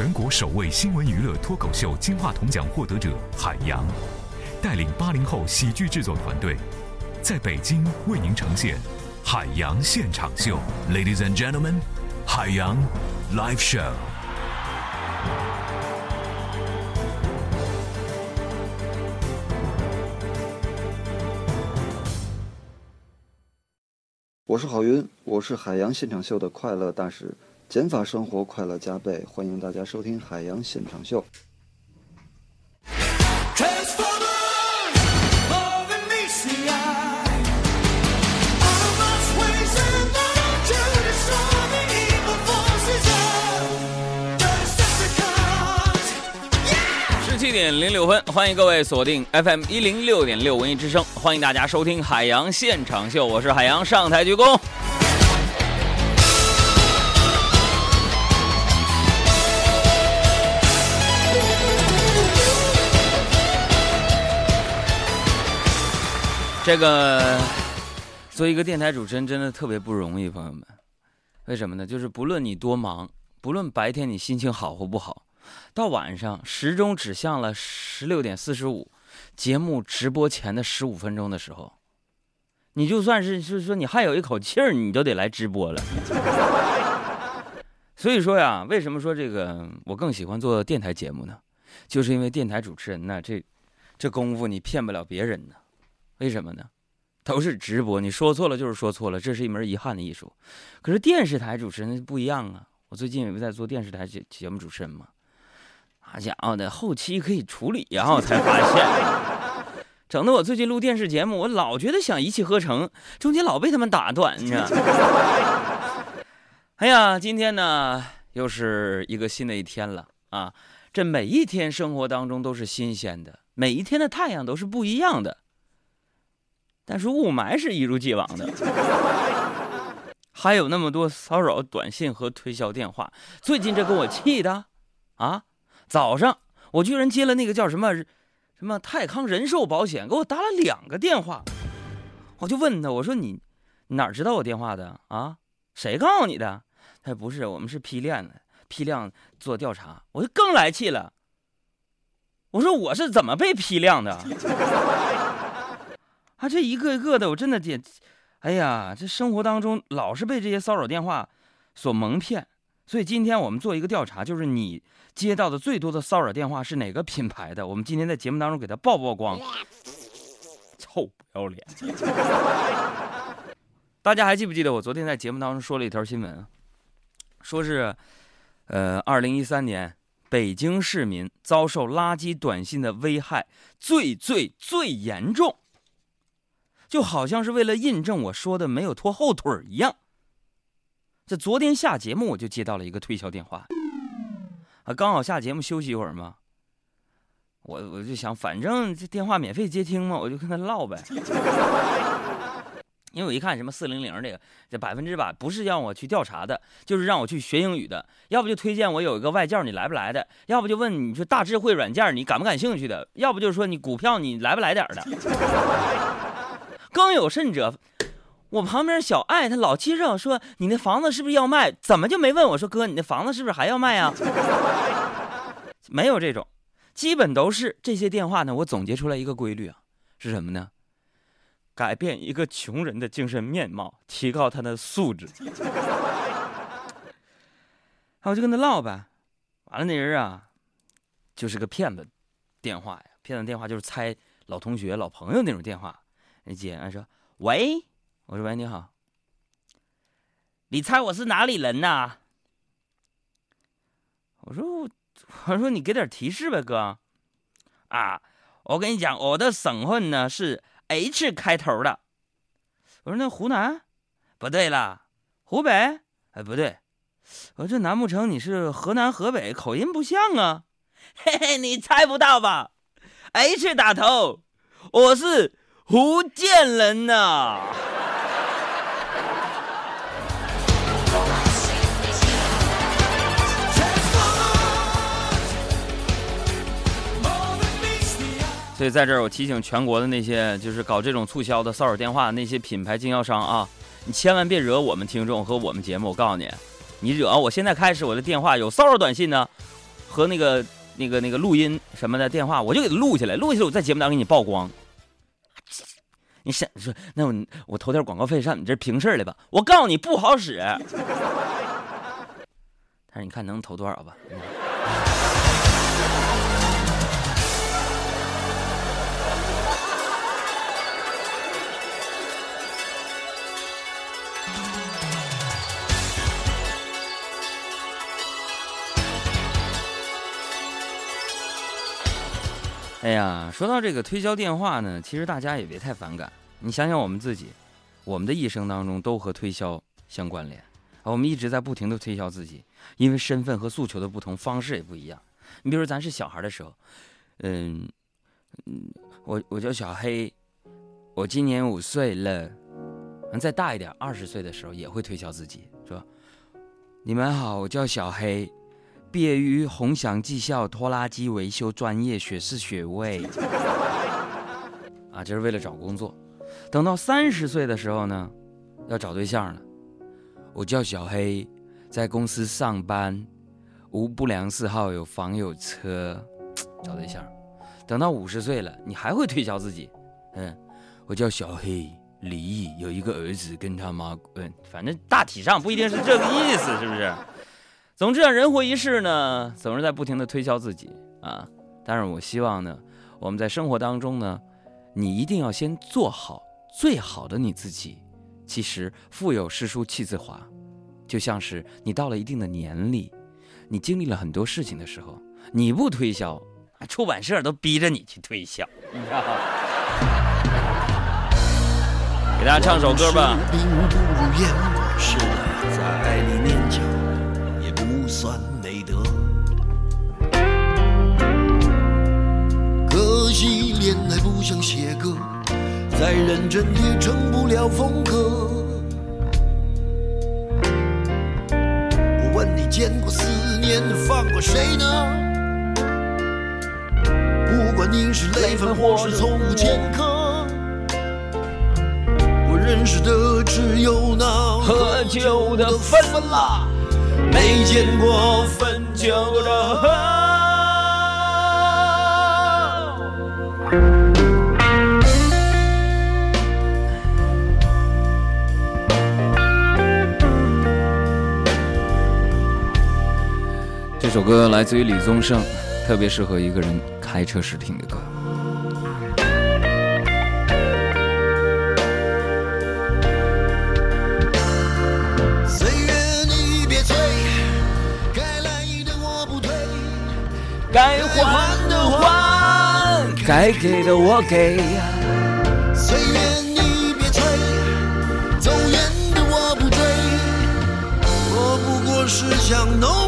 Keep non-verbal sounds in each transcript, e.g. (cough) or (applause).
全国首位新闻娱乐脱口秀金话筒奖获得者海洋，带领八零后喜剧制作团队，在北京为您呈现《海洋现场秀》。Ladies and gentlemen，海洋 Live Show。我是郝云，我是海洋现场秀的快乐大使。减法生活，快乐加倍！欢迎大家收听《海洋现场秀》。十七点零六分，欢迎各位锁定 FM 一零六点六文艺之声，欢迎大家收听《海洋现场秀》，我是海洋，上台鞠躬。这个做一个电台主持人真的特别不容易，朋友们。为什么呢？就是不论你多忙，不论白天你心情好或不好，到晚上时钟指向了十六点四十五，节目直播前的十五分钟的时候，你就算是就是说你还有一口气儿，你都得来直播了。(laughs) 所以说呀，为什么说这个我更喜欢做电台节目呢？就是因为电台主持人呢，这这功夫你骗不了别人呢。为什么呢？都是直播，你说错了就是说错了，这是一门遗憾的艺术。可是电视台主持人不一样啊！我最近也不在做电视台节节目主持人嘛，好家伙的，后期可以处理呀！我才发现，整的我最近录电视节目，我老觉得想一气呵成，中间老被他们打断，你知道？(laughs) 哎呀，今天呢又是一个新的一天了啊！这每一天生活当中都是新鲜的，每一天的太阳都是不一样的。但是雾霾是一如既往的，还有那么多骚扰短信和推销电话。最近这给我气的，啊！早上我居然接了那个叫什么什么泰康人寿保险，给我打了两个电话。我就问他，我说你哪知道我电话的啊？谁告诉你的？他说不是，我们是批量的，批量做调查。我就更来气了。我说我是怎么被批量的？啊，这一个一个的，我真的得，哎呀，这生活当中老是被这些骚扰电话所蒙骗，所以今天我们做一个调查，就是你接到的最多的骚扰电话是哪个品牌的？我们今天在节目当中给他曝曝光，臭不要脸！(laughs) 大家还记不记得我昨天在节目当中说了一条新闻，说是，呃，二零一三年北京市民遭受垃圾短信的危害最最最严重。就好像是为了印证我说的没有拖后腿一样。这昨天下节目我就接到了一个推销电话，啊，刚好下节目休息一会儿嘛，我我就想，反正这电话免费接听嘛，我就跟他唠呗。(laughs) 因为我一看什么四零零这个，这百分之百不是让我去调查的，就是让我去学英语的，要不就推荐我有一个外教你来不来的，要不就问你说大智慧软件你感不感兴趣的，要不就是说你股票你来不来点的。更有甚者，我旁边小爱她老接着说：“你那房子是不是要卖？怎么就没问我说哥，你那房子是不是还要卖啊？” (laughs) 没有这种，基本都是这些电话呢。我总结出来一个规律啊，是什么呢？改变一个穷人的精神面貌，提高他的素质。我就跟他唠呗，完了那人啊，就是个骗子电话呀，骗子电话就是猜老同学、老朋友那种电话。那接，俺说：“喂，我说喂，你好。你猜我是哪里人呐？”我说：“我，我说你给点提示呗，哥。”啊，我跟你讲，我的省份呢是 H 开头的。我说：“那湖南？不对了，湖北？哎，不对。我说这难不成你是河南、河北？口音不像啊。(laughs) 嘿嘿，你猜不到吧？H 打头，我是。”福建人呐，所以在这儿我提醒全国的那些就是搞这种促销的骚扰电话那些品牌经销商啊，你千万别惹我们听众和我们节目。我告诉你，你惹我现在开始我的电话有骚扰短信呢，和那个那个那个录音什么的电话，我就给他录下来，录下来我在节目当中给你曝光。你想说那我我投点广告费上你这平事儿来吧？我告诉你不好使。(laughs) 但是你看能投多少吧？哎呀，说到这个推销电话呢，其实大家也别太反感。你想想我们自己，我们的一生当中都和推销相关联，我们一直在不停的推销自己，因为身份和诉求的不同，方式也不一样。你比如说咱是小孩的时候，嗯嗯，我我叫小黑，我今年五岁了。再大一点，二十岁的时候也会推销自己，说：“你们好，我叫小黑。”毕业于宏祥技校拖拉机维修专业学士学位，啊，这是为了找工作。等到三十岁的时候呢，要找对象了。我叫小黑，在公司上班，无不良嗜好，有房有车，找对象。等到五十岁了，你还会推销自己，嗯，我叫小黑，离异，有一个儿子跟他妈，嗯，反正大体上不一定是这个意思，是不是？总之啊，人活一世呢，总是在不停的推销自己啊。但是我希望呢，我们在生活当中呢，你一定要先做好最好的你自己。其实腹有诗书气自华，就像是你到了一定的年龄，你经历了很多事情的时候，你不推销，出版社都逼着你去推销。给大家唱首歌吧。认真也成不了风格。我问你，见过思念放过谁呢？不管你是累犯或是从无前科，我认识的只有那喝酒的分了。没见过分酒的喝。这首歌来自于李宗盛，特别适合一个人开车时听的歌。该还的还，该给的我给。岁月你别催，走远的我不追。我不过是想浓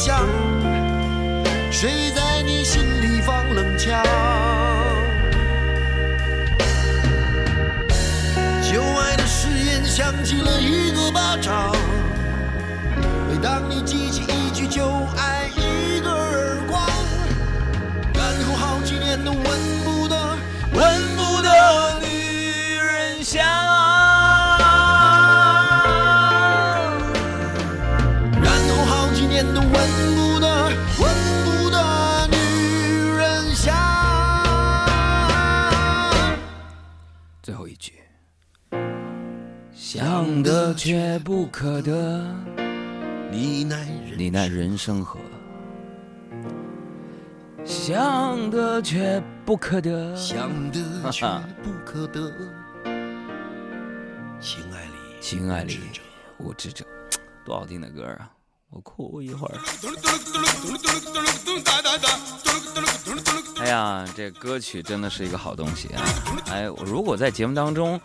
想。谁在你心里放冷枪？旧爱的誓言响起了一个巴掌，每当你记起一句旧爱。都闻不得，闻不得女人香。最后一句，想得却不可得，你奈人生何？想得却不可得，想得却不可得。(laughs) 情爱里，情爱里，无知者，多好听的歌啊！我哭一会儿。哎呀，这歌曲真的是一个好东西啊！哎，如果在节目当中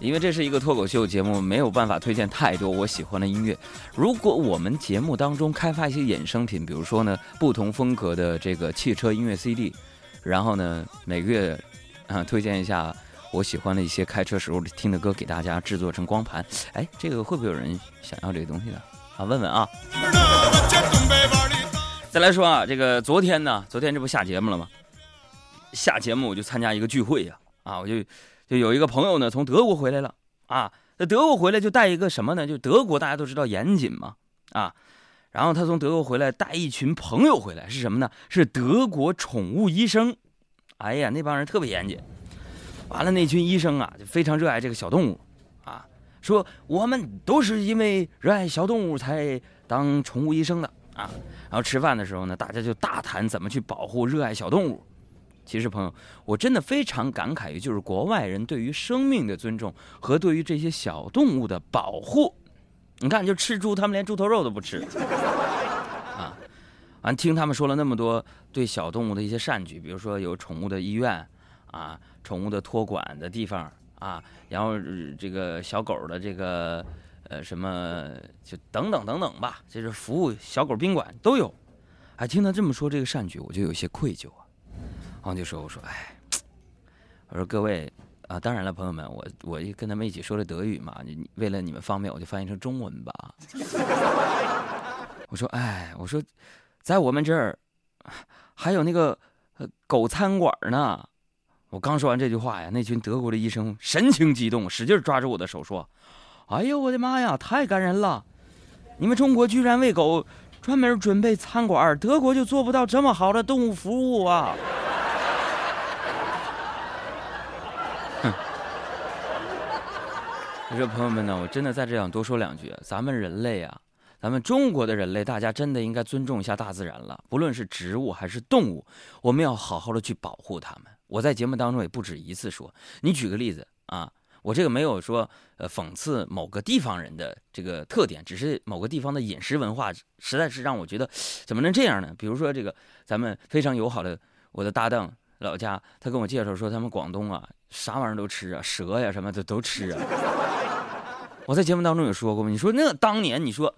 因为这是一个脱口秀节目，没有办法推荐太多我喜欢的音乐。如果我们节目当中开发一些衍生品，比如说呢，不同风格的这个汽车音乐 CD，然后呢，每个月啊推荐一下我喜欢的一些开车时候听的歌给大家制作成光盘，哎，这个会不会有人想要这个东西呢？啊，问问啊。再来说啊，这个昨天呢，昨天这不下节目了吗？下节目我就参加一个聚会呀，啊，我就。就有一个朋友呢，从德国回来了啊。那德国回来就带一个什么呢？就德国大家都知道严谨嘛啊。然后他从德国回来，带一群朋友回来，是什么呢？是德国宠物医生。哎呀，那帮人特别严谨。完了，那群医生啊，就非常热爱这个小动物啊，说我们都是因为热爱小动物才当宠物医生的啊。然后吃饭的时候呢，大家就大谈怎么去保护热爱小动物。其实，朋友，我真的非常感慨于，就是国外人对于生命的尊重和对于这些小动物的保护。你看，就吃猪，他们连猪头肉都不吃 (laughs) 啊！完，听他们说了那么多对小动物的一些善举，比如说有宠物的医院啊，宠物的托管的地方啊，然后这个小狗的这个呃什么，就等等等等吧，就是服务小狗宾馆都有。哎，听他这么说这个善举，我就有些愧疚啊。然后就说：“我说，哎，我说各位啊，当然了，朋友们，我我跟他们一起说的德语嘛，你为了你们方便，我就翻译成中文吧。(laughs) 我说，哎，我说，在我们这儿还有那个狗餐馆呢。我刚说完这句话呀，那群德国的医生神情激动，使劲抓着我的手说：‘哎呦，我的妈呀，太感人了！你们中国居然为狗专门准备餐馆，德国就做不到这么好的动物服务啊！’” (laughs) 我说朋友们呢，我真的在这想多说两句。咱们人类啊，咱们中国的人类，大家真的应该尊重一下大自然了。不论是植物还是动物，我们要好好的去保护它们。我在节目当中也不止一次说。你举个例子啊，我这个没有说呃讽刺某个地方人的这个特点，只是某个地方的饮食文化实在是让我觉得怎么能这样呢？比如说这个咱们非常友好的我的搭档老家，他跟我介绍说他们广东啊啥玩意儿都吃啊，蛇呀什么的都吃啊。我在节目当中也说过吗，你说那当年你说，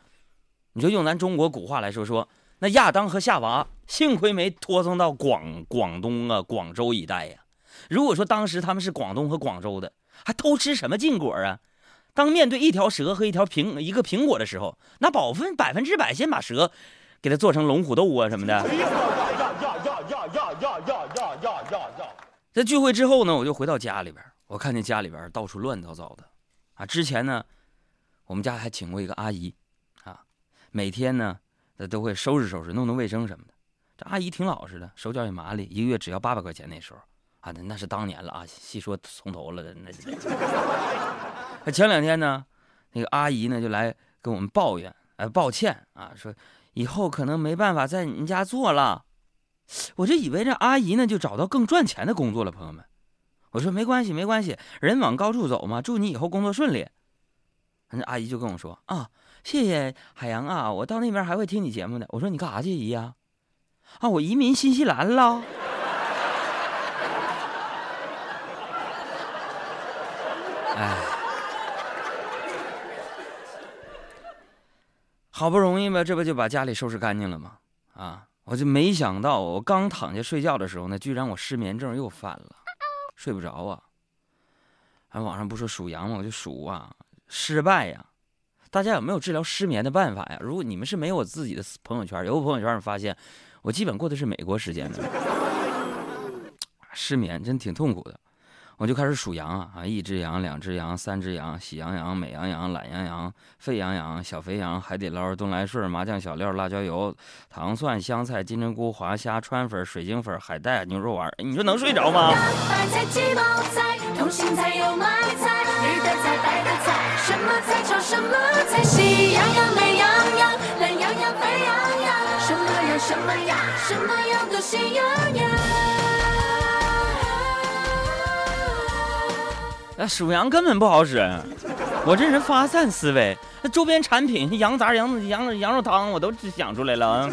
你说用咱中国古话来说说，那亚当和夏娃幸亏没拖送到广广东啊广州一带呀！如果说当时他们是广东和广州的，还偷吃什么禁果啊？当面对一条蛇和一条苹一个苹果的时候，那保分百分之百先把蛇，给它做成龙虎斗啊什么的。在聚会之后呢，我就回到家里边，我看见家里边到处乱糟糟的，啊，之前呢，我们家还请过一个阿姨，啊，每天呢，她都会收拾收拾，弄弄卫生什么的。这阿姨挺老实的，手脚也麻利，一个月只要八百块钱。那时候啊，那那是当年了啊，细说从头了。那 (laughs) 那前两天呢，那个阿姨呢就来跟我们抱怨，哎，抱歉啊，说以后可能没办法在你们家做了。我就以为这阿姨呢就找到更赚钱的工作了。朋友们，我说没关系，没关系，人往高处走嘛，祝你以后工作顺利。那阿姨就跟我说：“啊，谢谢海洋啊，我到那边还会听你节目的。”我说：“你干啥去，姨呀？”啊，啊我移民新西兰了。哎，好不容易吧，这不就把家里收拾干净了吗？啊，我就没想到，我刚躺下睡觉的时候呢，居然我失眠症又犯了，睡不着啊。还网上不说数羊吗？我就数啊。失败呀！大家有没有治疗失眠的办法呀？如果你们是没有我自己的朋友圈，有个朋友圈你发现，我基本过的是美国时间的，(laughs) 失眠真挺痛苦的。我就开始数羊啊啊！一只羊，两只羊，三只羊，喜羊羊、美羊羊、懒羊羊、沸羊羊、小肥羊、海底捞、东来顺、麻酱小料、辣椒油、糖蒜、香菜、金针菇、华虾、川粉、水晶粉、海带、牛肉丸，你说能睡着吗？大白菜、鸡毛菜、通心菜、油麦菜、绿的菜、白的菜，什么菜炒什么菜，喜羊羊、美羊羊、懒羊羊、沸羊羊，什么羊什么羊，什么羊都喜羊羊。那属羊根本不好使，我这人发散思维，那周边产品羊杂、羊羊羊肉汤我都想出来了啊。